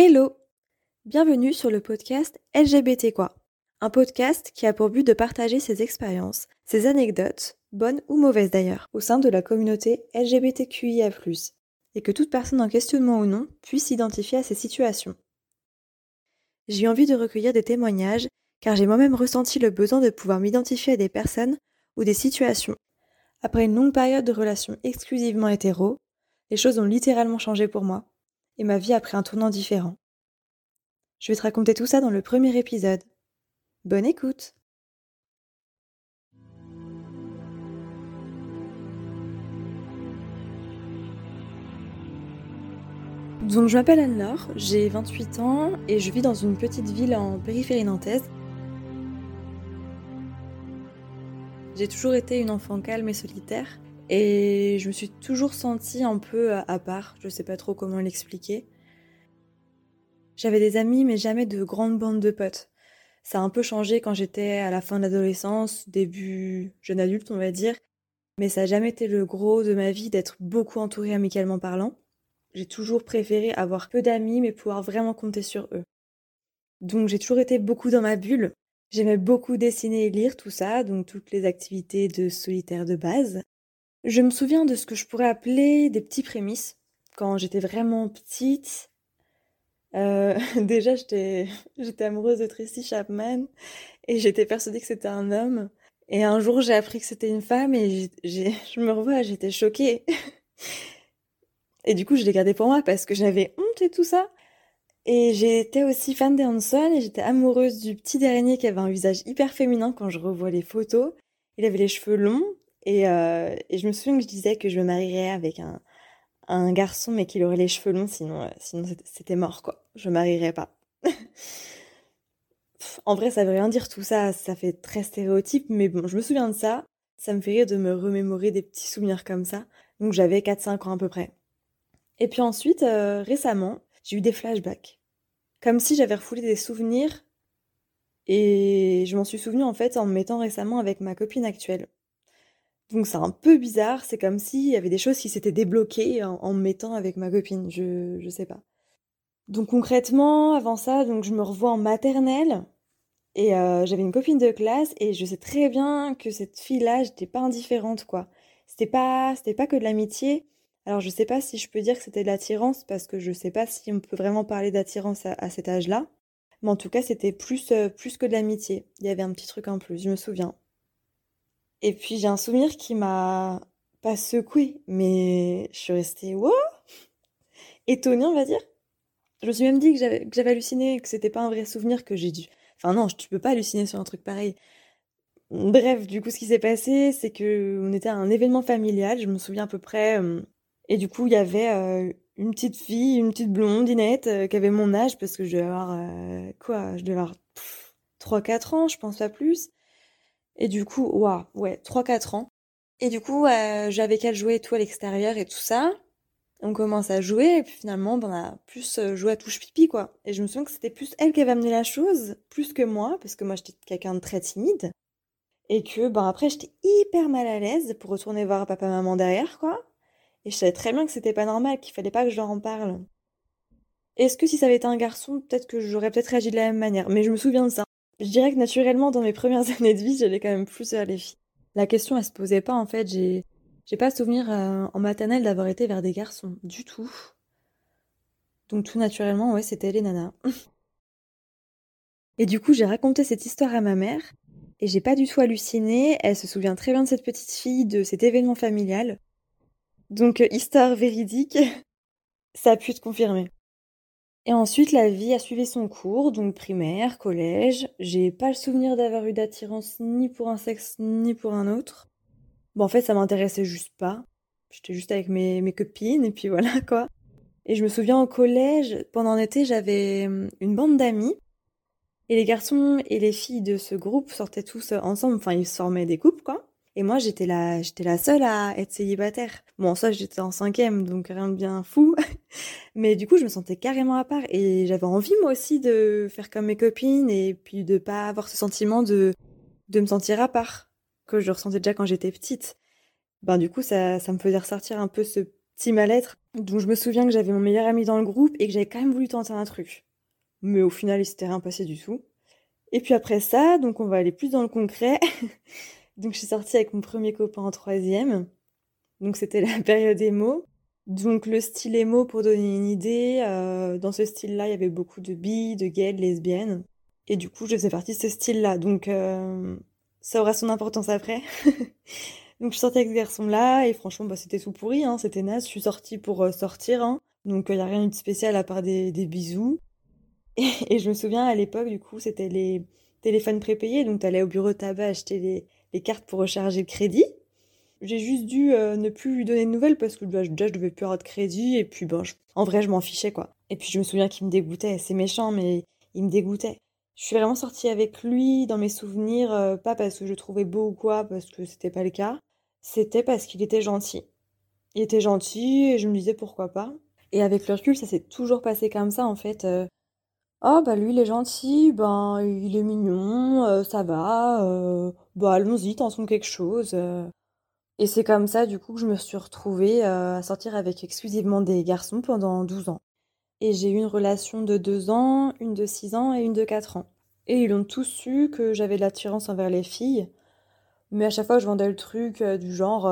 Hello Bienvenue sur le podcast LGBT quoi, un podcast qui a pour but de partager ses expériences, ses anecdotes, bonnes ou mauvaises d'ailleurs, au sein de la communauté LGBTQIA+, et que toute personne en questionnement ou non puisse s'identifier à ces situations. J'ai envie de recueillir des témoignages car j'ai moi-même ressenti le besoin de pouvoir m'identifier à des personnes ou des situations. Après une longue période de relations exclusivement hétéro, les choses ont littéralement changé pour moi et ma vie a pris un tournant différent. Je vais te raconter tout ça dans le premier épisode. Bonne écoute Donc je m'appelle Anne-Laure, j'ai 28 ans et je vis dans une petite ville en périphérie nantaise. J'ai toujours été une enfant calme et solitaire et je me suis toujours sentie un peu à part, je sais pas trop comment l'expliquer. J'avais des amis, mais jamais de grandes bandes de potes. Ça a un peu changé quand j'étais à la fin de l'adolescence, début jeune adulte, on va dire. Mais ça n'a jamais été le gros de ma vie d'être beaucoup entourée amicalement parlant. J'ai toujours préféré avoir peu d'amis, mais pouvoir vraiment compter sur eux. Donc j'ai toujours été beaucoup dans ma bulle. J'aimais beaucoup dessiner et lire tout ça, donc toutes les activités de solitaire de base. Je me souviens de ce que je pourrais appeler des petits prémices. Quand j'étais vraiment petite, euh, déjà j'étais, amoureuse de Tracy Chapman et j'étais persuadée que c'était un homme. Et un jour j'ai appris que c'était une femme et je me revois, j'étais choquée. et du coup je l'ai gardé pour moi parce que j'avais honte et tout ça. Et j'étais aussi fan de Hanson et j'étais amoureuse du petit dernier qui avait un visage hyper féminin quand je revois les photos. Il avait les cheveux longs euh, et, je me souviens que je disais que je me marierais avec un, un garçon, mais qu'il aurait les cheveux longs, sinon, euh, sinon c'était mort, quoi. Je me marierais pas. en vrai, ça veut rien dire tout ça, ça fait très stéréotype, mais bon, je me souviens de ça. Ça me fait rire de me remémorer des petits souvenirs comme ça. Donc j'avais 4-5 ans à peu près. Et puis ensuite, euh, récemment, j'ai eu des flashbacks. Comme si j'avais refoulé des souvenirs. Et je m'en suis souvenu en fait en me mettant récemment avec ma copine actuelle. Donc c'est un peu bizarre, c'est comme s'il y avait des choses qui s'étaient débloquées en, me mettant avec ma copine, je, je sais pas. Donc concrètement, avant ça, donc je me revois en maternelle et euh, j'avais une copine de classe et je sais très bien que cette fille-là, j'étais pas indifférente quoi. C'était pas, pas que de l'amitié. Alors je sais pas si je peux dire que c'était de l'attirance parce que je sais pas si on peut vraiment parler d'attirance à, cet âge-là. Mais en tout cas, c'était plus, euh, plus que de l'amitié. Il y avait un petit truc en plus, je me souviens. Et puis j'ai un souvenir qui m'a pas secoué, mais je suis restée wow étonnée, on va dire. Je me suis même dit que j'avais halluciné, que c'était pas un vrai souvenir que j'ai dû. Enfin non, tu peux pas halluciner sur un truc pareil. Bref, du coup, ce qui s'est passé, c'est que on était à un événement familial, je me souviens à peu près. Euh, et du coup, il y avait euh, une petite fille, une petite blonde, Inette, euh, qui avait mon âge, parce que je devais avoir quoi Je devais avoir 3-4 ans, je pense pas plus. Et du coup, waouh, ouais, 3-4 ans. Et du coup, euh, j'avais qu'à jouer tout à l'extérieur et tout ça. On commence à jouer et puis finalement, ben, on a plus euh, joué à touche pipi, quoi. Et je me souviens que c'était plus elle qui avait amené la chose, plus que moi, parce que moi j'étais quelqu'un de très timide. Et que, ben après, j'étais hyper mal à l'aise pour retourner voir papa-maman derrière, quoi. Et je savais très bien que c'était pas normal, qu'il fallait pas que je leur en parle. Est-ce que si ça avait été un garçon, peut-être que j'aurais peut-être réagi de la même manière. Mais je me souviens de ça. Je dirais que naturellement, dans mes premières années de vie, j'allais quand même plus vers les filles. La question, elle se posait pas, en fait. J'ai, j'ai pas souvenir euh, en maternelle d'avoir été vers des garçons, du tout. Donc tout naturellement, ouais, c'était les nanas. et du coup, j'ai raconté cette histoire à ma mère, et j'ai pas du tout halluciné. Elle se souvient très bien de cette petite fille, de cet événement familial. Donc, euh, histoire véridique, ça a pu te confirmer. Et ensuite, la vie a suivi son cours, donc primaire, collège. J'ai pas le souvenir d'avoir eu d'attirance ni pour un sexe ni pour un autre. Bon, en fait, ça m'intéressait juste pas. J'étais juste avec mes, mes copines et puis voilà quoi. Et je me souviens au collège, pendant l'été, j'avais hum, une bande d'amis. Et les garçons et les filles de ce groupe sortaient tous ensemble, enfin ils formaient des couples quoi. Et moi, j'étais la, j'étais la seule à être célibataire. Bon, ça, j'étais en cinquième, donc rien de bien fou. Mais du coup, je me sentais carrément à part. Et j'avais envie, moi aussi, de faire comme mes copines et puis de pas avoir ce sentiment de, de me sentir à part, que je ressentais déjà quand j'étais petite. Ben, du coup, ça, ça me faisait ressortir un peu ce petit mal-être. Donc je me souviens que j'avais mon meilleur ami dans le groupe et que j'avais quand même voulu tenter un truc. Mais au final, il s'était rien passé du tout. Et puis après ça, donc on va aller plus dans le concret. donc je suis sortie avec mon premier copain en troisième. Donc c'était la période émo. Donc le style émo, pour donner une idée, euh, dans ce style-là, il y avait beaucoup de billes, de gays, de lesbiennes. Et du coup, je faisais partie de ce style-là. Donc euh, ça aura son importance après. donc je sortie avec ce garçon-là et franchement, bah, c'était tout pourri, hein, c'était naze. Je suis sortie pour euh, sortir. Hein. Donc il n'y a rien de spécial à part des, des bisous. Et, je me souviens à l'époque, du coup, c'était les téléphones prépayés. Donc, tu allais au bureau tabac acheter les, les cartes pour recharger le crédit. J'ai juste dû euh, ne plus lui donner de nouvelles parce que bah, déjà je devais plus avoir de crédit. Et puis, bon, en vrai, je m'en fichais quoi. Et puis, je me souviens qu'il me dégoûtait. C'est méchant, mais il me dégoûtait. Je suis vraiment sortie avec lui dans mes souvenirs, euh, pas parce que je le trouvais beau ou quoi, parce que c'était pas le cas. C'était parce qu'il était gentil. Il était gentil et je me disais pourquoi pas. Et avec le recul, ça s'est toujours passé comme ça en fait. Euh, ah bah lui il est gentil, ben il est mignon, euh, ça va, euh, bah allons-y, tentons quelque chose. Euh. Et c'est comme ça du coup que je me suis retrouvée à sortir avec exclusivement des garçons pendant 12 ans. Et j'ai eu une relation de 2 ans, une de 6 ans et une de 4 ans. Et ils ont tous su que j'avais de l'attirance envers les filles. Mais à chaque fois je vendais le truc du genre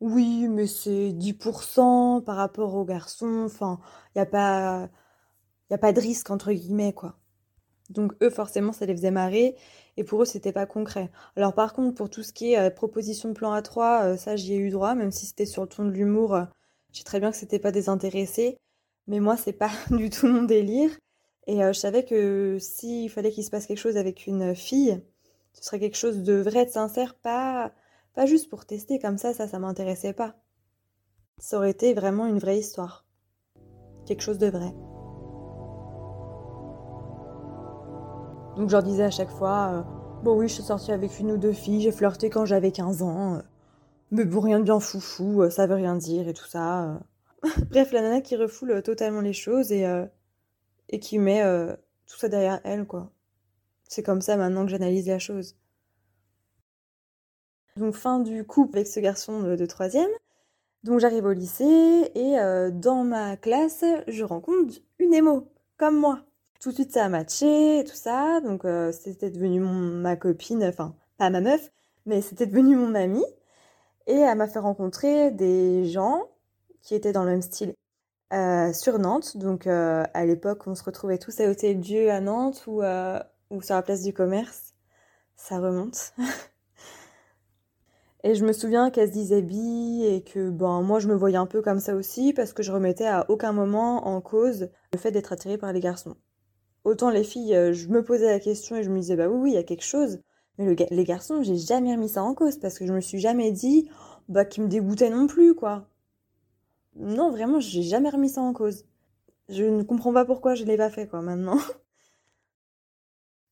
oui mais c'est 10% par rapport aux garçons, enfin il n'y a pas n'y a pas de risque entre guillemets quoi. Donc eux forcément ça les faisait marrer et pour eux c'était pas concret. Alors par contre pour tout ce qui est euh, proposition de plan A3, euh, ça j'y ai eu droit même si c'était sur le ton de l'humour, euh, j'ai très bien que c'était pas désintéressé, mais moi c'est pas du tout mon délire et je savais que s'il fallait qu'il se passe quelque chose avec une fille, ce serait quelque chose de vrai, de sincère, pas pas juste pour tester comme ça, ça ça m'intéressait pas. Ça aurait été vraiment une vraie histoire. Quelque chose de vrai. Donc je leur disais à chaque fois, euh, bon oui, je suis sortie avec une ou deux filles, j'ai flirté quand j'avais 15 ans, euh, mais bon, rien de bien foufou, euh, ça veut rien dire et tout ça. Bref, la nana qui refoule totalement les choses et, et qui met tout ça derrière elle, quoi. C'est comme ça maintenant que j'analyse la chose. Donc fin du couple avec ce garçon de, troisième. Donc j'arrive au lycée et dans ma classe, je rencontre une émo, comme moi tout de suite ça a matché, tout ça. Donc euh, c'était devenu ma copine, enfin pas ma meuf, mais c'était devenu mon amie. Et elle m'a fait rencontrer des gens qui étaient dans le même style euh, sur Nantes. Donc euh, à l'époque, on se retrouvait tous à Hôtel Dieu à Nantes ou, ou sur la place du commerce. Ça remonte. Et je me souviens qu'elle se disait bi et que ben moi je me voyais un peu comme ça aussi parce que je remettais à aucun moment en cause le fait d'être attirée par les garçons. Autant les filles, euh, je me posais la question et je me disais, bah oui, oui, il y a quelque chose. Mais les garçons, j'ai jamais remis ça en cause parce que je me suis jamais dit, bah, qu'ils me dégoûtaient non plus, quoi. Non, vraiment, j'ai jamais remis ça en cause. Je ne comprends pas pourquoi je l'ai pas fait, quoi, maintenant.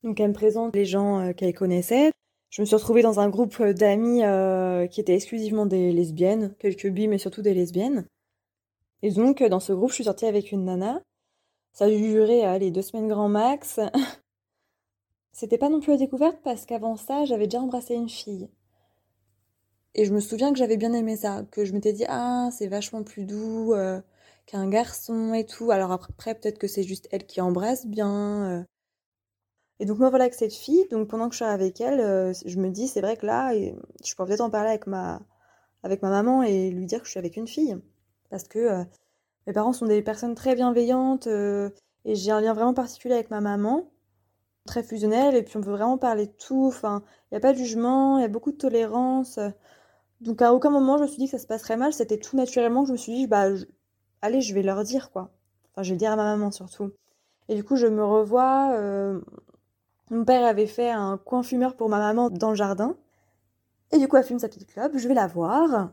Donc, elle me présente les gens euh, qu'elle connaissait. Je me suis retrouvée dans un groupe euh, d'amis qui étaient exclusivement des lesbiennes, quelques bi, mais surtout des lesbiennes. Et donc, dans ce groupe, je suis sortie avec une nana ça a dû durer, allez, deux semaines grand max. C'était pas non plus la découverte parce qu'avant ça, j'avais déjà embrassé une fille. Et je me souviens que j'avais bien aimé ça, que je m'étais dit, ah, c'est vachement plus doux euh, qu'un garçon et tout. Alors après, peut-être que c'est juste elle qui embrasse bien. Euh. Et donc, moi, voilà avec cette fille. Donc, pendant que je suis avec elle, euh, je me dis, c'est vrai que là, je pourrais peut-être en parler avec ma, avec ma maman et lui dire que je suis avec une fille. Parce que mes parents sont des personnes très bienveillantes euh, et j'ai un lien vraiment particulier avec ma maman, très fusionnel et puis on peut vraiment parler de tout. Enfin, il n'y a pas de jugement, il y a beaucoup de tolérance. Donc à aucun moment je me suis dit que ça se passerait mal, c'était tout naturellement que je me suis dit, bah allez, je vais leur dire quoi. Enfin, je vais dire à ma maman surtout. Et du coup, je me revois. Euh, mon père avait fait un coin fumeur pour ma maman dans le jardin. Et du coup, elle fume sa petite clope, je vais la voir.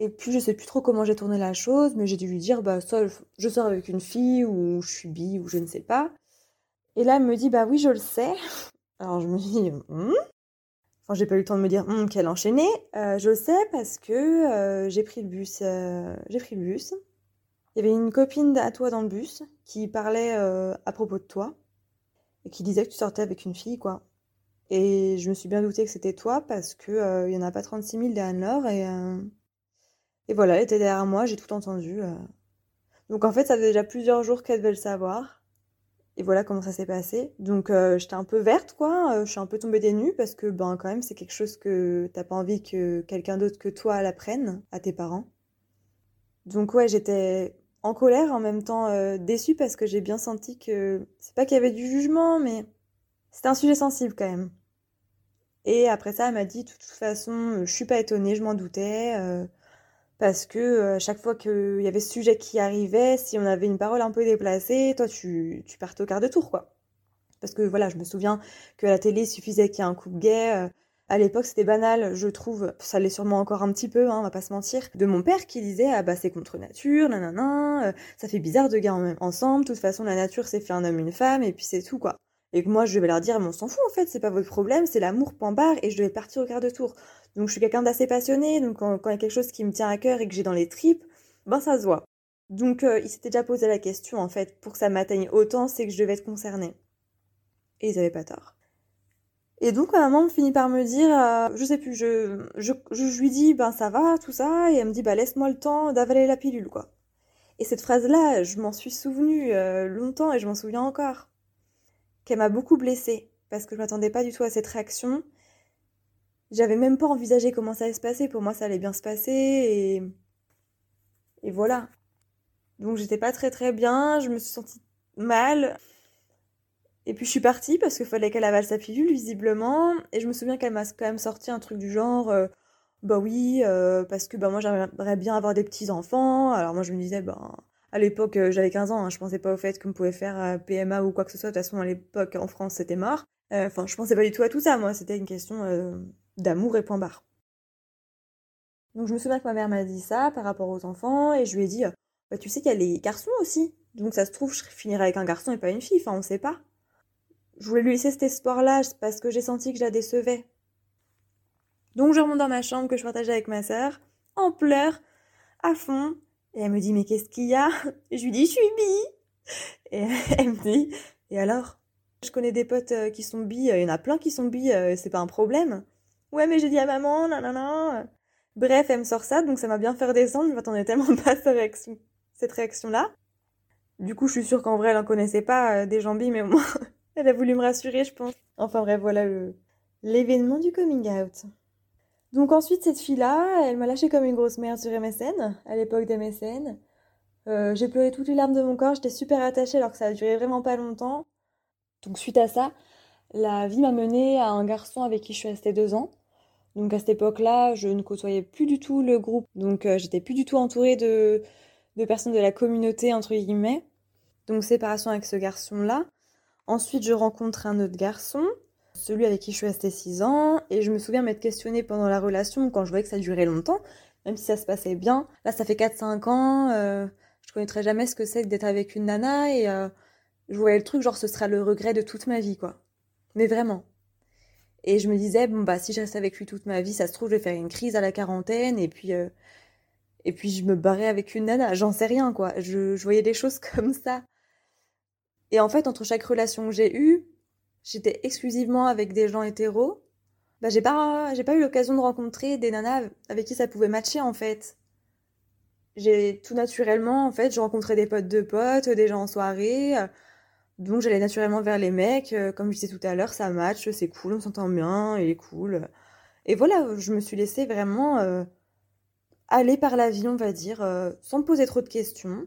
Et puis je sais plus trop comment j'ai tourné la chose, mais j'ai dû lui dire bah soit je sors avec une fille ou je suis bi ou je ne sais pas. Et là elle me dit bah oui je le sais. Alors je me dis hmm? enfin j'ai pas eu le temps de me dire hmm, qu'elle enchaînait. Euh, je le sais parce que euh, j'ai pris le bus. Euh, j'ai pris le bus. Il y avait une copine à toi dans le bus qui parlait à propos de toi et qui disait que tu sortais avec une fille quoi. Et je me suis bien douté que c'était toi parce que il y en a pas 36 000 des Anne-Laure et Et voilà, elle était derrière moi, j'ai tout entendu. euh. Donc en fait, ça faisait déjà plusieurs jours qu'elle devait le savoir. Et voilà comment ça s'est passé. Donc euh, j'étais un peu verte, quoi. Euh, je suis un peu tombée des nues parce que, ben, quand même, c'est quelque chose que t'as pas envie que quelqu'un d'autre que toi l'apprenne à tes parents. Donc ouais, j'étais en colère, en même temps déçue parce que j'ai bien senti que c'est pas qu'il y avait du jugement, mais c'était un sujet sensible quand même. Et après ça, elle m'a dit, de toute façon, je suis pas étonnée, je m'en doutais. Parce que euh, chaque fois qu'il y avait ce sujet qui arrivait, si on avait une parole un peu déplacée, toi tu, tu partais au quart de tour, quoi. Parce que voilà, je me souviens que à la télé, il suffisait qu'il y ait un couple gay. euh, à l'époque, c'était banal, je trouve, ça l'est sûrement encore un petit peu, hein, on va pas se mentir, de mon père qui disait Ah bah c'est contre nature, nanana, euh, ça fait bizarre de gars en ensemble, de toute façon la nature c'est fait un homme, une femme, et puis c'est tout, quoi. Et que moi je devais leur dire Mais on s'en fout en fait, c'est pas votre problème, c'est l'amour, point barre, et je devais partir au quart de tour. Donc je suis quelqu'un d'assez passionné, donc quand, quand il y a quelque chose qui me tient à cœur et que j'ai dans les tripes, ben ça se voit. Donc euh, ils s'étaient déjà posé la question en fait, pour que ça m'atteigne autant, c'est que je devais être concernée. Et ils avaient pas tort. Et donc ma maman finit par me dire, euh, je sais plus, je, je, je lui dis ben ça va, tout ça, et elle me dit bah laisse-moi le temps d'avaler la pilule quoi. Et cette phrase-là, je m'en suis souvenue euh, longtemps et je m'en souviens encore. Qu'elle m'a beaucoup blessée, parce que je m'attendais pas du tout à cette réaction. J'avais même pas envisagé comment ça allait se passer. Pour moi, ça allait bien se passer et, et voilà. Donc j'étais pas très très bien, je me suis sentie mal. Et puis je suis partie parce qu'il fallait qu'elle avale sa pilule, visiblement. Et je me souviens qu'elle m'a quand même sorti un truc du genre, euh, bah oui, euh, parce que bah moi j'aimerais bien avoir des petits-enfants. Alors moi je me disais, bah à l'époque euh, j'avais 15 ans, hein, je pensais pas au fait qu'on pouvait faire euh, PMA ou quoi que ce soit. De toute façon à l'époque en France c'était mort. Euh, Enfin je pensais pas du tout à tout ça, moi c'était une question euh, d'amour et point barre. Donc je me souviens que ma mère m'a dit ça par rapport aux enfants et je lui ai dit, euh, bah tu sais qu'il y a les garçons aussi. Donc ça se trouve je finirai avec un garçon et pas une fille, enfin on sait pas. Je voulais lui laisser cet espoir-là parce que j'ai senti que je la décevais. Donc je remonte dans ma chambre que je partageais avec ma sœur, en pleurs, à fond. Et elle me dit, mais qu'est-ce qu'il y a? Je lui dis, je suis bi. Et elle me dit, et alors? Je connais des potes euh, qui sont bi, euh, il y en a plein qui sont bi, euh, c'est pas un problème. Ouais, mais j'ai dit à maman, nanana. Bref, elle me sort ça, donc ça m'a bien fait redescendre, je m'attendais tellement pas à cette réaction- cette réaction-là. Du coup, je suis sûre qu'en vrai, elle en connaissait pas des gens bi, mais au moins, elle a voulu me rassurer, je pense. Enfin bref, voilà l'événement du coming out. Donc ensuite, cette fille-là, elle m'a lâché comme une grosse merde sur MSN, à l'époque d'MSN. Euh, j'ai pleuré toutes les larmes de mon corps, j'étais super attachée alors que ça a duré vraiment pas longtemps. Donc suite à ça, la vie m'a menée à un garçon avec qui je suis restée deux ans. Donc à cette époque-là, je ne côtoyais plus du tout le groupe, donc euh, j'étais plus du tout entourée de, de personnes de la communauté, entre guillemets. Donc séparation avec ce garçon-là. Ensuite, je rencontre un autre garçon, celui avec qui je suis restée 6 ans, et je me souviens m'être questionnée pendant la relation quand je voyais que ça durait longtemps, même si ça se passait bien. Là, ça fait 4-5 ans, euh, je connaîtrais jamais ce que c'est que d'être avec une nana, et euh, je voyais le truc, genre ce sera le regret de toute ma vie, quoi. Mais vraiment. Et je me disais, bon, bah, si je reste avec lui toute ma vie, ça se trouve, je vais faire une crise à la quarantaine, et puis, euh, et puis je me barrais avec une nana, j'en sais rien, quoi. Je, je voyais des choses comme ça. Et en fait, entre chaque relation que j'ai eue, j'étais exclusivement avec des gens hétéros. Bah, j'ai pas, j'ai pas eu l'occasion de rencontrer des nanas avec qui ça pouvait matcher, en fait. J'ai tout naturellement, en fait, je rencontrais des potes de potes, des gens en soirée. euh, Donc j'allais naturellement vers les mecs. euh, Comme je disais tout à l'heure, ça match, c'est cool, on s'entend bien, il est cool. Et voilà, je me suis laissée vraiment euh, aller par la vie, on va dire, sans me poser trop de questions.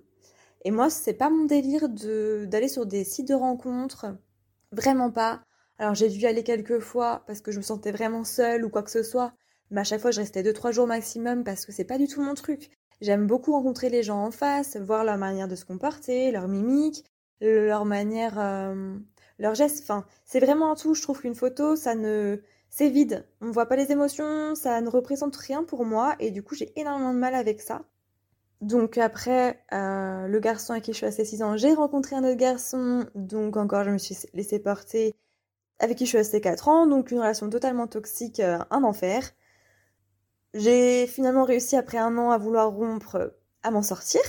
Et moi, c'est pas mon délire d'aller sur des sites de rencontres. Vraiment pas. Alors j'ai dû y aller quelques fois parce que je me sentais vraiment seule ou quoi que ce soit. Mais à chaque fois, je restais deux trois jours maximum parce que c'est pas du tout mon truc. J'aime beaucoup rencontrer les gens en face, voir leur manière de se comporter, leur mimique, leur manière, euh, leurs gestes. Enfin, c'est vraiment un tout. Je trouve qu'une photo, ça ne, c'est vide. On ne voit pas les émotions, ça ne représente rien pour moi et du coup, j'ai énormément de mal avec ça. Donc après, euh, le garçon avec qui je suis restée 6 ans, j'ai rencontré un autre garçon, donc encore je me suis laissée porter, avec qui je suis restée 4 ans, donc une relation totalement toxique, euh, un enfer. J'ai finalement réussi après un an à vouloir rompre, à m'en sortir,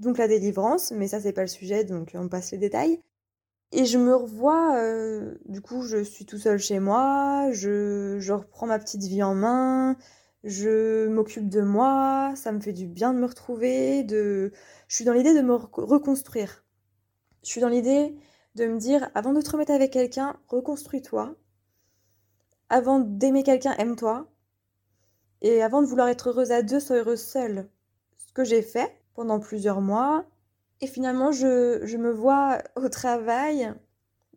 donc la délivrance, mais ça c'est pas le sujet, donc on passe les détails. Et je me revois, euh, du coup je suis tout seul chez moi, je reprends ma petite vie en main, je m'occupe de moi, ça me fait du bien de me retrouver, de... je suis dans l'idée de me reconstruire. Je suis dans l'idée de me dire, avant de te remettre avec quelqu'un, reconstruis-toi. Avant d'aimer quelqu'un, aime-toi. Et avant de vouloir être heureuse à deux, sois heureuse seule. Ce que j'ai fait pendant plusieurs mois. Et finalement, je, je me vois au travail.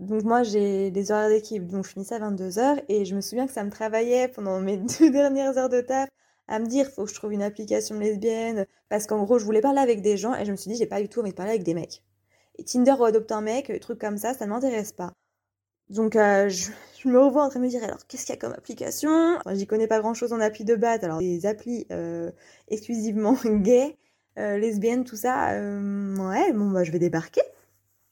Donc moi, j'ai des horaires d'équipe, donc je finissais à 22h. Et je me souviens que ça me travaillait pendant mes deux dernières heures de taf à me dire, faut que je trouve une application lesbienne. Parce qu'en gros, je voulais parler avec des gens et je me suis dit, j'ai pas du tout envie de parler avec des mecs. Et Tinder ou adopte un mec, truc comme ça, ça ne m'intéresse pas. Donc euh, je, me revois en train de me dire alors qu'est-ce qu'il y a comme application? J'y connais pas grand chose en appli de base, alors des applis euh, exclusivement gays, euh, lesbiennes, tout ça, ouais, bon bah je vais débarquer.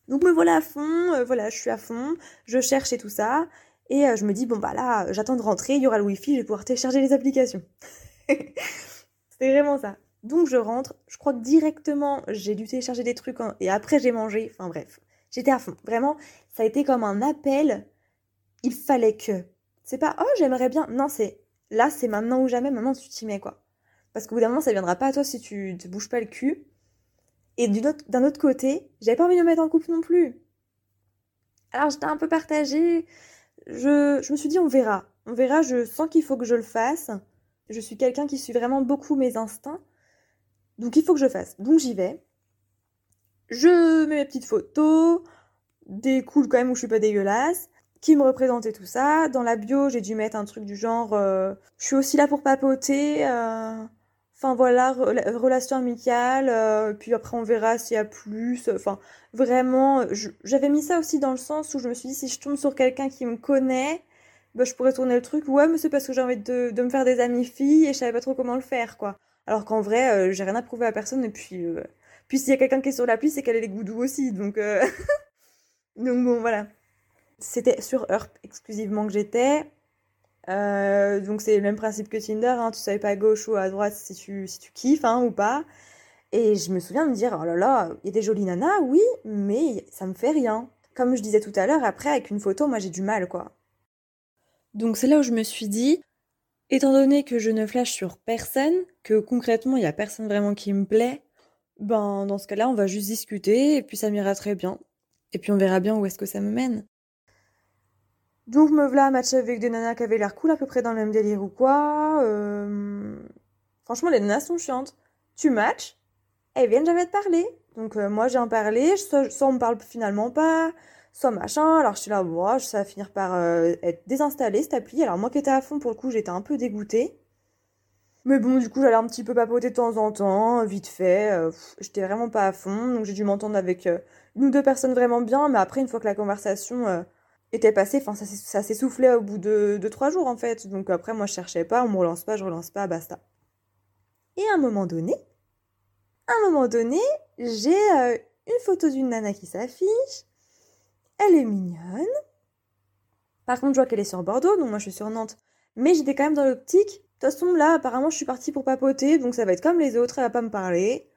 Donc me voilà à fond, voilà, je suis à fond, je cherche et tout ça, et je me dis bon bah là, j'attends de rentrer, il y aura le wifi, je vais pouvoir télécharger les applications. C'était vraiment ça. Donc je rentre, je crois directement j'ai dû télécharger des trucs et après j'ai mangé, enfin bref. J'étais à fond. Vraiment, ça a été comme un appel. Il fallait que. C'est pas oh j'aimerais bien. Non, c'est là, c'est maintenant ou jamais. Maintenant tu t'y mets quoi. Parce qu'au bout d'un moment, ça viendra pas à toi si tu te bouges pas le cul. Et d'un autre, côté, j'avais pas envie de me mettre en couple non plus. Alors j'étais un peu partagée. Je, je me suis dit on verra. On verra, je sens qu'il faut que je le fasse. Je suis quelqu'un qui suit vraiment beaucoup mes instincts. Donc il faut que je fasse. Donc j'y vais. Je mets mes petites photos, des cools quand même où je suis pas dégueulasse, qui me représentaient tout ça. Dans la bio, j'ai dû mettre un truc du genre euh, je suis aussi là pour papoter. Euh, enfin voilà, relation amicale. Euh, puis après on verra s'il y a plus. Enfin vraiment, j'avais mis ça aussi dans le sens où je me suis dit si je tombe sur quelqu'un qui me connaît, bah, je pourrais tourner le truc. Ouais, mais c'est parce que j'ai envie de, de, me faire des amis filles et je savais pas trop comment le faire quoi. Alors qu'en vrai, euh, j'ai rien à prouver à personne. Et puis, euh, puis s'il y a quelqu'un qui est sur l'appli, c'est qu'elle est les goudous aussi. Donc, euh, donc bon, voilà. C'était sur Earth exclusivement que j'étais. Donc c'est le même principe que Tinder. Hein. Tu savais pas à gauche ou à droite si tu, si tu kiffes hein, ou pas. Et je me souviens de me dire, oh là là, il y a des jolies nanas, oui, mais ça me fait rien. Comme je disais tout à l'heure, après, avec une photo, moi j'ai du mal, quoi. Donc c'est là où je me suis dit, Étant donné que je ne flash sur personne, que concrètement il n'y a personne vraiment qui me plaît, ben dans ce cas-là on va juste discuter et puis ça m'ira très bien. Et puis on verra bien où est-ce que ça me mène. Donc me voilà à matcher avec des nanas qui avaient l'air cool à peu près dans le même délire ou quoi. Euh, franchement les nanas sont chiantes. Tu matches, elles viennent jamais te parler. Donc euh, moi j'ai en parlé, soit, on me parle finalement pas, soit machin. Alors je suis là, ça va finir par euh, être désinstallé cette appli. Alors moi qui étais à fond pour le coup, j'étais un peu dégoûtée. Mais bon, du coup, j'allais un petit peu papoter de temps en temps, vite fait. J'étais vraiment pas à fond, donc j'ai dû m'entendre avec une ou deux personnes vraiment bien. Mais après, une fois que la conversation était passée, enfin, ça s'essoufflait au bout de, de, trois jours en fait. Donc après, moi, je cherchais pas, on me relance pas, je relance pas, basta. Et à un moment donné, un moment donné, j'ai une photo d'une nana qui s'affiche elle est mignonne. Par contre, je vois qu'elle est sur Bordeaux, donc moi je suis sur Nantes. Mais j'étais quand même dans l'optique. De toute façon, là, apparemment, je suis partie pour papoter, donc ça va être comme les autres, elle va pas me parler.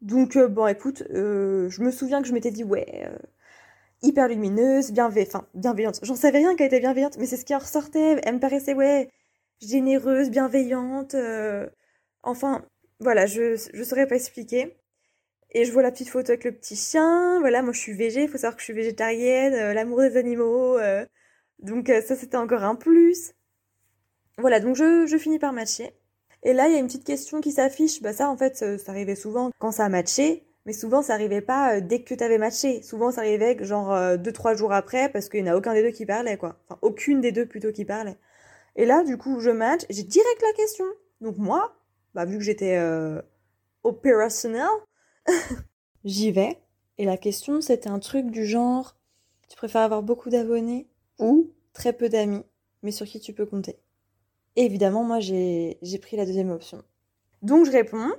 Donc, euh, bon, écoute, euh, je me souviens que je m'étais dit, ouais, euh, hyper lumineuse, bienveillante, bienveillante. J'en savais rien qu'elle était bienveillante, mais c'est ce qui en ressortait. Elle me paraissait, ouais, généreuse, bienveillante. Enfin, voilà, je, je saurais pas expliquer. Et je vois la petite photo avec le petit chien. Voilà, moi je suis végé, il faut savoir que je suis végétarienne, euh, l'amour des animaux. Euh. donc euh, ça c'était encore un plus. Voilà, donc je, je, finis par matcher. Et là, il y a une petite question qui s'affiche. Bah ça en fait, ça, arrivait souvent quand ça a matché. Mais souvent, ça arrivait pas dès que tu avais matché. Souvent, ça arrivait genre 2-3 jours après parce qu'il n'y en a aucun des deux qui parlait, quoi. Enfin, aucune des deux plutôt qui parlait. Et là, du coup, je match, j'ai direct la question. Donc moi, bah, vu que j'étais opérationnel, J'y vais. Et la question, c'était un truc du genre tu préfères avoir beaucoup d'abonnés ou très peu d'amis, mais sur qui tu peux compter? Et évidemment, moi, j'ai pris la deuxième option. Donc, je réponds.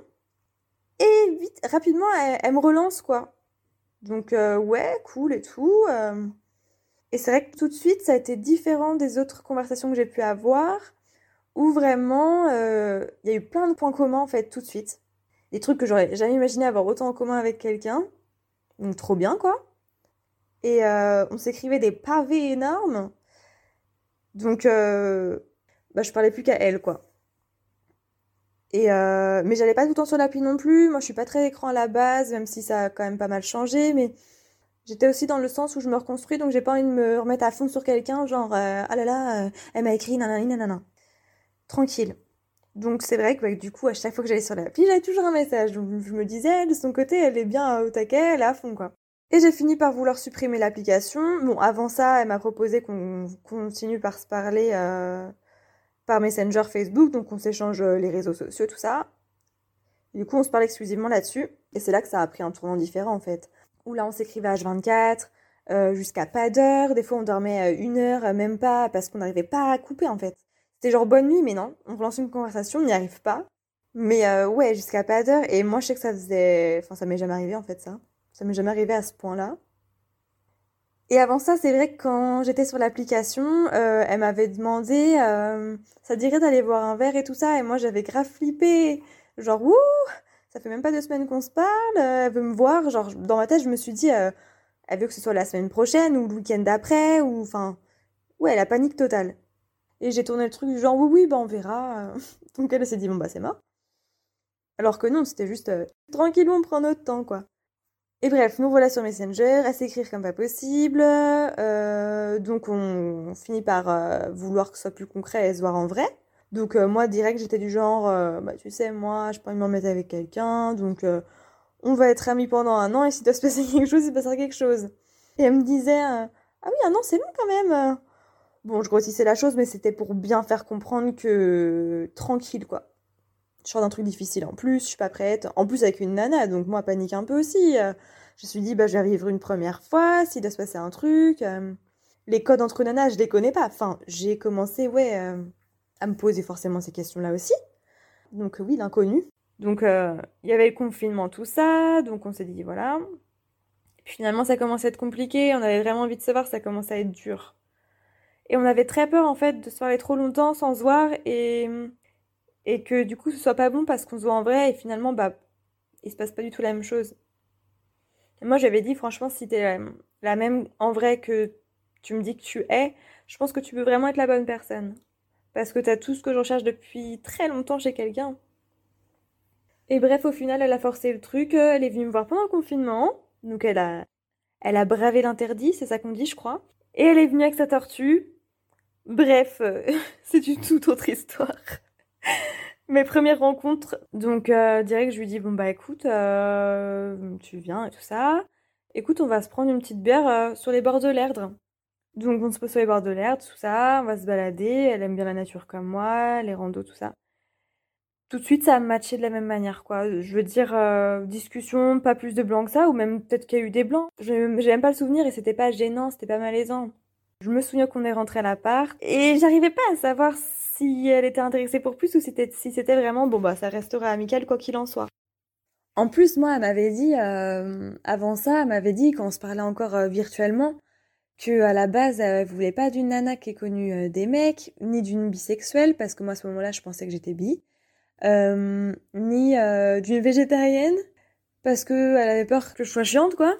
Et vite, rapidement, elle, me relance, quoi. Donc, euh, ouais, cool et tout. Euh. Et c'est vrai que tout de suite, ça a été différent des autres conversations que j'ai pu avoir, où vraiment, euh, il y a eu plein de points communs, en fait, tout de suite des trucs que j'aurais jamais imaginé avoir autant en commun avec quelqu'un. Donc trop bien quoi. Et on s'écrivait des pavés énormes. Donc bah, je parlais plus qu'à elle quoi. Euh, mais j'allais pas tout le temps sur l'appli non plus. Moi, je suis pas très écran à la base, même si ça a quand même pas mal changé. Mais j'étais aussi dans le sens où je me reconstruis, donc j'ai pas envie de me remettre à fond sur quelqu'un, genre euh, ah là là, euh, elle m'a écrit nanana nanana. Tranquille. Donc c'est vrai que bah, du coup, à chaque fois que j'allais sur l'appli, j'avais toujours un message. Donc je me disais, de son côté, elle est bien au taquet, elle est à fond quoi. Et j'ai fini par vouloir supprimer l'application. Bon, avant ça, elle m'a proposé qu'on continue par se parler par Messenger Facebook, donc on s'échange euh, les réseaux sociaux, tout ça. du coup, on se parle exclusivement là-dessus. Et c'est là que ça a pris un tournant différent, en fait. Où là, on s'écrivait H24, euh, jusqu'à pas d'heure. Des fois, on dormait euh, une heure, même pas, parce qu'on n'arrivait pas à couper, en fait. C'était genre bonne nuit, mais non. On relance une conversation, on n'y arrive pas. Mais ouais, jusqu'à pas d'heure. Et moi, je sais que ça faisait... Enfin, ça m'est jamais arrivé, en fait, ça. Ça m'est jamais arrivé à ce point-là. Et avant ça, c'est vrai que quand j'étais sur l'application, euh, elle m'avait demandé, euh, ça dirait d'aller boire un verre et tout ça, et moi j'avais grave flippé, genre ouh, ça fait même pas deux semaines qu'on se parle, euh, elle veut me voir, genre dans ma tête je me suis dit, elle veut que ce soit la semaine prochaine ou le week-end d'après, ou enfin, ouais, la panique totale. Et j'ai tourné le truc genre oui oui, bah on verra. Donc elle s'est dit bon bah c'est mort. Alors que non, c'était juste tranquille, on prend notre temps quoi. Et bref, nous voilà sur Messenger, à s'écrire comme pas possible. Euh, donc on, finit par euh, vouloir que ce soit plus concret et se voir en vrai. Donc euh, moi direct j'étais du genre, bah tu sais moi je peux m'en mettre avec quelqu'un, donc on va être amis pendant un an et s'il doit se passer quelque chose, il se passera quelque chose. Et elle me disait, ah oui un an c'est long quand même. Bon je grossissais la chose mais c'était pour bien faire comprendre que tranquille quoi je sors d'un truc difficile en plus, je suis pas prête. En plus avec une nana, donc moi panique un peu aussi. Euh. je me suis dit, bah je une première fois, s'il doit se passer un truc. Euh. les codes entre nanas, je les connais pas. Enfin, j'ai commencé, ouais, euh, à me poser forcément ces questions-là aussi. Donc oui, l'inconnu. Donc il y avait le confinement, tout ça, donc on s'est dit, voilà. puis finalement, ça commençait à être compliqué, on avait vraiment envie de se voir, ça commençait à être dur. Et on avait très peur en fait de se parler trop longtemps sans se voir et et que du coup ce soit pas bon parce qu'on se voit en vrai et finalement bah il se passe pas du tout la même chose. moi j'avais dit franchement si t'es la, la même en vrai que tu me dis que tu es, je pense que tu peux vraiment être la bonne personne. Parce que t'as tout ce que je recherche depuis très longtemps chez quelqu'un. Et bref, au final, elle a forcé le truc. Elle est venue me voir pendant le confinement. Donc elle a, elle a bravé l'interdit, c'est ça qu'on dit, je crois. Et elle est venue avec sa tortue. Bref, c'est une toute autre histoire. Mes premières rencontres, donc euh, direct, je lui dis bon bah écoute, euh, tu viens et tout ça. Écoute, on va se prendre une petite bière euh, sur les bords de l'Erdre. Donc on se pose sur les bords de l'Erdre, tout ça, on va se balader. Elle aime bien la nature comme moi, les randos, tout ça. Tout de suite, ça a matché de la même manière, quoi. Je veux dire, discussion, pas plus de blancs que ça, ou même peut-être qu'il y a eu des blancs. J'ai même pas le souvenir et c'était pas gênant, c'était pas malaisant. Je me souviens qu'on est rentré à l'appart et j'arrivais pas à savoir si elle était intéressée pour plus ou si c'était vraiment bon bah ça restera amical quoi qu'il en soit. En plus, moi, elle m'avait dit, euh, avant ça, elle m'avait dit, quand on se parlait encore euh, virtuellement, que à la base, elle voulait pas d'une nana qui ait connu euh, des mecs, ni d'une bisexuelle, parce que moi, à ce moment-là, je pensais que j'étais bi, ni d'une végétarienne, parce que elle avait peur que je sois chiante, quoi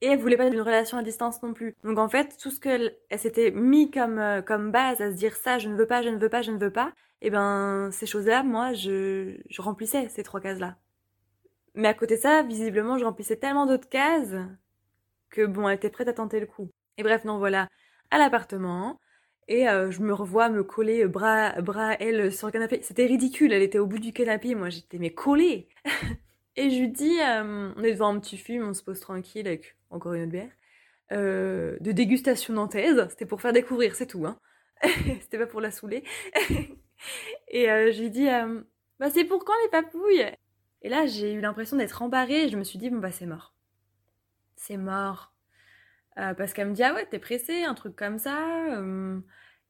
et elle voulait pas d'une relation à distance non plus. Donc en fait, tout ce qu'elle elle, s'était mis comme euh, comme base à se dire ça, je ne veux pas, je ne veux pas, je ne veux pas, et eh ben ces choses-là, moi, je, je remplissais ces trois cases-là. Mais à côté de ça, visiblement, je remplissais tellement d'autres cases que bon, elle était prête à tenter le coup. Et bref, non, voilà, à l'appartement. Et euh, je me revois me coller bras, bras elle sur le canapé. C'était ridicule, elle était au bout du canapé, moi j'étais mais collée. et je lui dis, euh, on est devant un petit film, on se pose tranquille avec encore une autre bière, euh, de dégustation nantaise. C'était pour faire découvrir, c'est tout. Hein. C'était pas pour la saouler. et euh, j'ai dit, euh, bah c'est pour quand les papouilles? Et là, j'ai eu l'impression d'être embarrée. Et je me suis dit, bon bah c'est mort. C'est mort. parce qu'elle me dit, ah ouais, t'es pressée, un truc comme ça.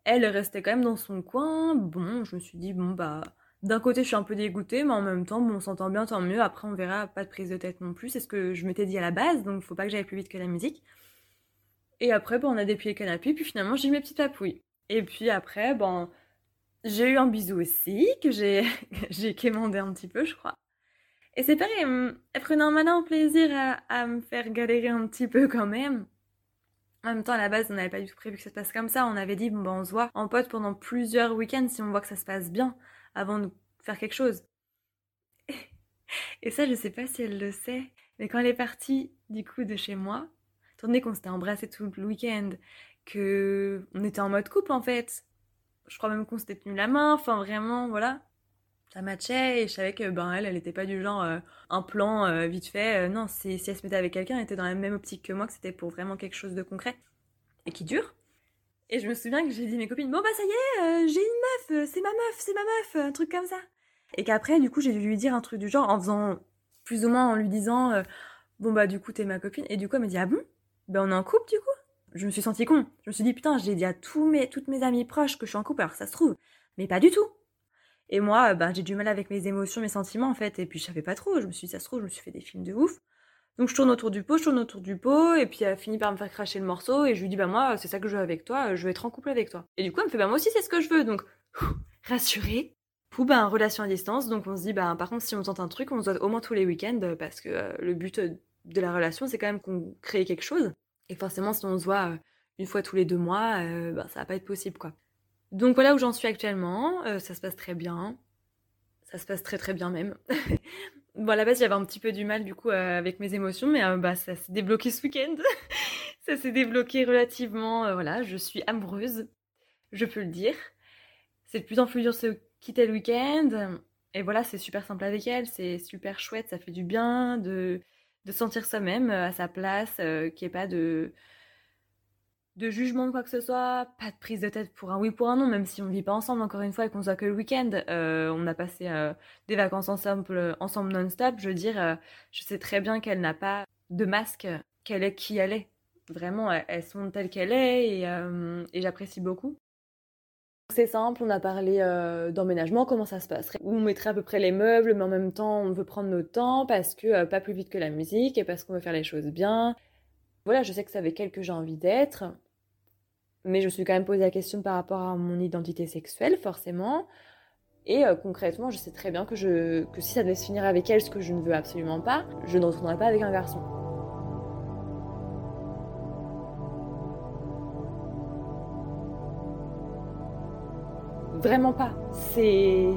elle restait quand même dans son coin. Bon, je me suis dit, bon bah d'un côté, je suis un peu dégoûtée, mais en même temps, on s'entend bien, tant mieux. Après, on verra, pas de prise de tête non plus. C'est ce que je m'étais dit à la base, donc faut pas que j'aille plus vite que la musique. Et après, bon, on a déplié le canapé, puis finalement, j'ai eu mes petites papouilles. Et puis après, bon, j'ai eu un bisou aussi, que j'ai, quémandé un petit peu, je crois. Et c'est pareil, elle prenait un malin plaisir à, me faire galérer un petit peu quand même. En même temps, à la base, on n'avait pas du tout prévu que ça se passe comme ça. On avait dit, bon, on se voit en pote pendant plusieurs week-ends si on voit que ça se passe bien avant de faire quelque chose. Et ça, je sais pas si elle le sait, mais quand elle est partie du coup de chez moi, étant donné qu'on s'était embrassé tout le week-end, que on était en mode couple en fait, je crois même qu'on s'était tenu la main, enfin vraiment, voilà. Ça matchait et je savais que ben elle, elle était pas du genre euh, un plan euh, vite fait. Euh, non, si elle se mettait avec quelqu'un, elle était dans la même optique que moi, que c'était pour vraiment quelque chose de concret et qui dure. Et je me souviens que j'ai dit à mes copines, bon bah ça y est, j'ai une meuf, c'est ma meuf, c'est ma meuf, un truc comme ça. Et qu'après, du coup, j'ai dû lui dire un truc du genre en faisant plus ou moins en lui disant, bon bah du coup t'es ma copine. Et du coup elle me dit, ah bon? Ben on est en couple du coup? Je me suis sentie con. Je me suis dit, putain, j'ai dit à tous mes, toutes mes amies proches que je suis en couple, alors ça se trouve. Mais pas du tout. Et moi, ben, j'ai du mal avec mes émotions, mes sentiments, en fait. Et puis, je savais pas trop. Je me suis dit, ça se trouve, je me suis fait des films de ouf. Donc, je tourne autour du pot, je tourne autour du pot. Et puis, elle finit par me faire cracher le morceau. Et je lui dis, bah, moi, c'est ça que je veux avec toi. Je veux être en couple avec toi. Et du coup, elle me fait, bah, moi aussi, c'est ce que je veux. Donc, rassurée. Pou, bah, relation à distance. Donc, on se dit, bah, par contre, si on tente un truc, on se doit au moins tous les week-ends. Parce que euh, le but de la relation, c'est quand même qu'on crée quelque chose. Et forcément, si on se voit euh, une fois tous les deux mois, euh, ben, ça va pas être possible, quoi. Donc voilà où j'en suis actuellement. Euh, ça se passe très bien. Ça se passe très très bien même. bon, à la base, j'avais un petit peu du mal du coup avec mes émotions, mais bah, ça s'est débloqué ce week-end. ça s'est débloqué relativement. voilà, je suis amoureuse, je peux le dire. C'est de plus en plus dur de se quitter le week-end. Et voilà, c'est super simple avec elle, c'est super chouette, ça fait du bien de, de sentir ça même à sa place, qu'il n'y pas de, de jugement de quoi que ce soit, pas de prise de tête pour un oui pour un non, même si on vit pas ensemble encore une fois et qu'on se voit que le week-end. Euh, on a passé euh, des vacances ensemble, ensemble non-stop. Je veux dire, euh, je sais très bien qu'elle n'a pas de masque, qu'elle est qui elle est. Vraiment, elles sont telles qu'elle est et, j'apprécie beaucoup. C'est simple, on a parlé d'emménagement, comment ça se passerait? On mettrait à peu près les meubles, mais en même temps, on veut prendre notre temps parce que pas plus vite que la musique et parce qu'on veut faire les choses bien. Voilà, je sais que c'est avec elle que j'ai envie d'être mais je me suis quand même posé la question par rapport à mon identité sexuelle, forcément. Et euh, concrètement, je sais très bien que, je, que si ça devait se finir avec elle, ce que je ne veux absolument pas, je ne retournerai pas avec un garçon. Vraiment pas. C'est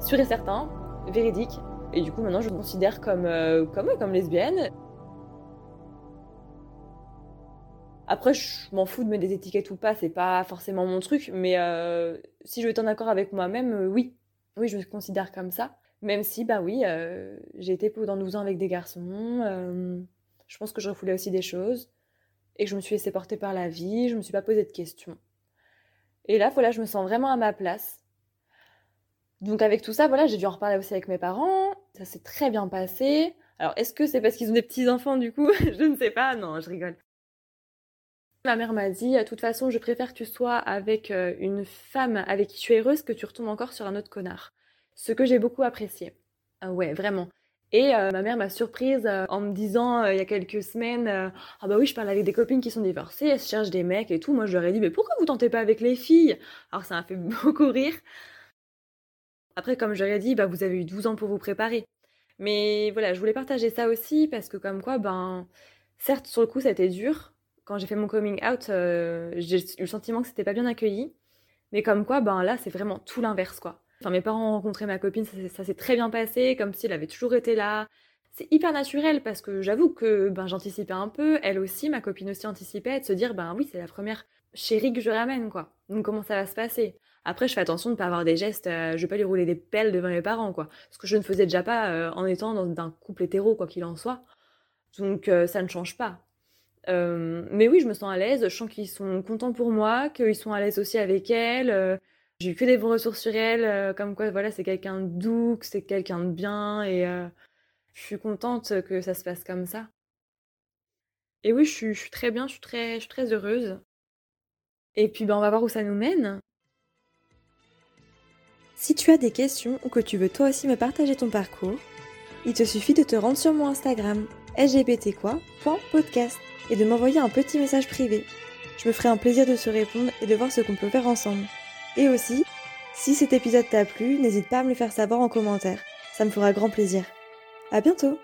sûr et certain, véridique. Et du coup, maintenant, je me considère comme, euh, comme, comme lesbienne. Après, je m'en fous de mettre des étiquettes ou pas, c'est pas forcément mon truc, mais euh, si je veux être en accord avec moi-même, euh, oui. Oui, je me considère comme ça. Même si, bah oui, euh, j'ai été pendant 12 ans avec des garçons, je pense que je refoulais aussi des choses, et je me suis laissée porter par la vie, je me suis pas posé de questions. Et là, voilà, je me sens vraiment à ma place. Donc avec tout ça, voilà, j'ai dû en reparler aussi avec mes parents, ça s'est très bien passé. Alors, est-ce que c'est parce qu'ils ont des petits-enfants du coup? Je ne sais pas, non, je rigole. Ma mère m'a dit, de toute façon, je préfère que tu sois avec euh, une femme avec qui tu es heureuse que tu retombes encore sur un autre connard. Ce que j'ai beaucoup apprécié. Ah ouais, vraiment. Et euh, ma mère m'a surprise euh, en me disant il y a quelques semaines Ah bah oui, je parle avec des copines qui sont divorcées, elles cherchent des mecs et tout. Moi, je leur ai dit Mais pourquoi vous tentez pas avec les filles? Alors ça m'a fait beaucoup rire. Après, comme je leur ai dit, bah, vous avez eu 12 ans pour vous préparer. Mais voilà, je voulais partager ça aussi parce que, comme quoi, ben, certes, sur le coup, été dur quand j'ai fait mon coming out, euh, j'ai eu le sentiment que c'était pas bien accueilli. Mais comme quoi, ben là, c'est vraiment tout l'inverse, quoi. Enfin, mes parents ont rencontré ma copine, ça, s'est très bien passé, comme si elle avait toujours été là. C'est hyper naturel parce que j'avoue que ben, j'anticipais un peu, elle aussi, ma copine aussi anticipait, de se dire, ben oui, c'est la première chérie que je ramène, quoi. Donc comment ça va se passer? Après, je fais attention de ne pas avoir des gestes, euh, je vais pas lui rouler des pelles devant mes parents, quoi. Ce que je ne faisais déjà pas euh, en étant dans un couple hétéro, quoi qu'il en soit. Donc ça ne change pas. Euh, mais oui, je me sens à l'aise. Je sens qu'ils sont contents pour moi, qu'ils sont à l'aise aussi avec elle. Euh, j'ai eu que des bons ressources sur elle, euh, comme quoi, voilà, c'est quelqu'un de doux, c'est quelqu'un de bien, et je suis contente que ça se passe comme ça. Et oui, je suis, je suis très bien, je suis très, je suis très heureuse. Et puis, ben, on va voir où ça nous mène. Si tu as des questions ou que tu veux toi aussi me partager ton parcours, il te suffit de te rendre sur mon Instagram lgbtquoi.podcast et de m'envoyer un petit message privé. Je me ferai un plaisir de se répondre et de voir ce qu'on peut faire ensemble. Et aussi, si cet épisode t'a plu, n'hésite pas à me le faire savoir en commentaire. Ça me fera grand plaisir. À bientôt!